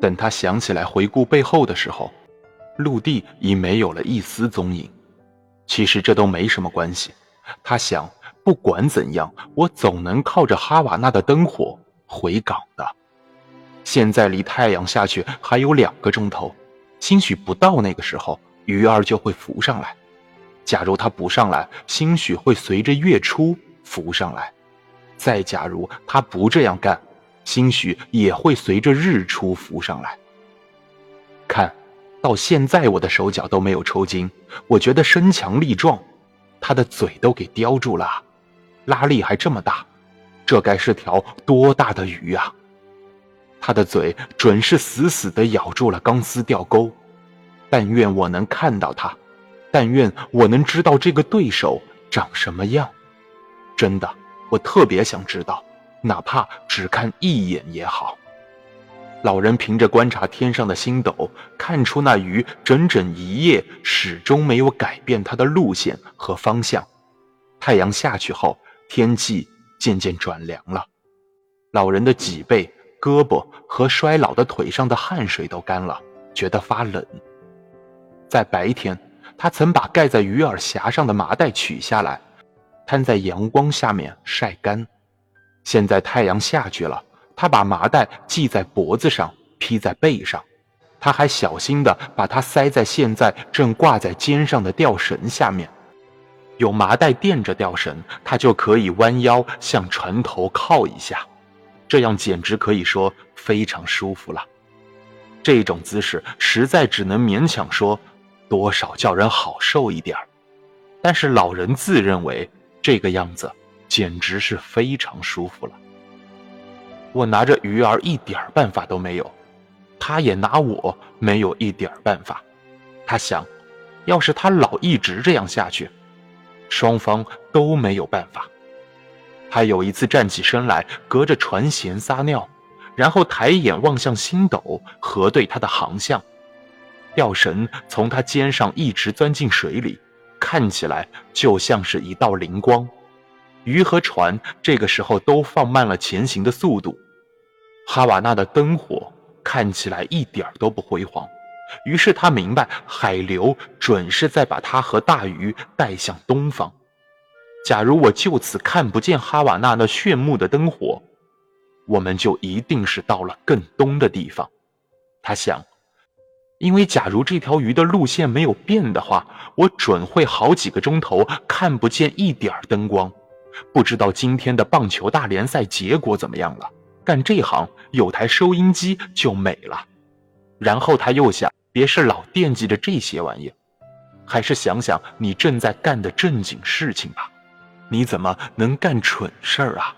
等他想起来回顾背后的时候，陆地已没有了一丝踪影。其实这都没什么关系，他想，不管怎样，我总能靠着哈瓦那的灯火回港的。现在离太阳下去还有两个钟头，兴许不到那个时候，鱼儿就会浮上来。假如它不上来，兴许会随着月初浮上来；再假如它不这样干，兴许也会随着日出浮上来。看，到现在我的手脚都没有抽筋，我觉得身强力壮。他的嘴都给叼住了，拉力还这么大，这该是条多大的鱼啊！他的嘴准是死死地咬住了钢丝吊钩。但愿我能看到他。但愿我能知道这个对手长什么样，真的，我特别想知道，哪怕只看一眼也好。老人凭着观察天上的星斗，看出那鱼整整一夜始终没有改变它的路线和方向。太阳下去后，天气渐渐转凉了，老人的脊背、胳膊和衰老的腿上的汗水都干了，觉得发冷。在白天。他曾把盖在鱼饵匣上的麻袋取下来，摊在阳光下面晒干。现在太阳下去了，他把麻袋系在脖子上，披在背上。他还小心地把它塞在现在正挂在肩上的吊绳下面。有麻袋垫着吊绳，他就可以弯腰向船头靠一下，这样简直可以说非常舒服了。这种姿势实在只能勉强说。多少叫人好受一点但是老人自认为这个样子简直是非常舒服了。我拿着鱼儿一点办法都没有，他也拿我没有一点办法。他想，要是他老一直这样下去，双方都没有办法。他有一次站起身来，隔着船舷撒尿，然后抬眼望向星斗，核对他的航向。吊绳从他肩上一直钻进水里，看起来就像是一道灵光。鱼和船这个时候都放慢了前行的速度。哈瓦那的灯火看起来一点都不辉煌，于是他明白海流准是在把他和大鱼带向东方。假如我就此看不见哈瓦那那炫目的灯火，我们就一定是到了更东的地方。他想。因为假如这条鱼的路线没有变的话，我准会好几个钟头看不见一点灯光，不知道今天的棒球大联赛结果怎么样了。干这行有台收音机就美了。然后他又想，别是老惦记着这些玩意，还是想想你正在干的正经事情吧。你怎么能干蠢事儿啊？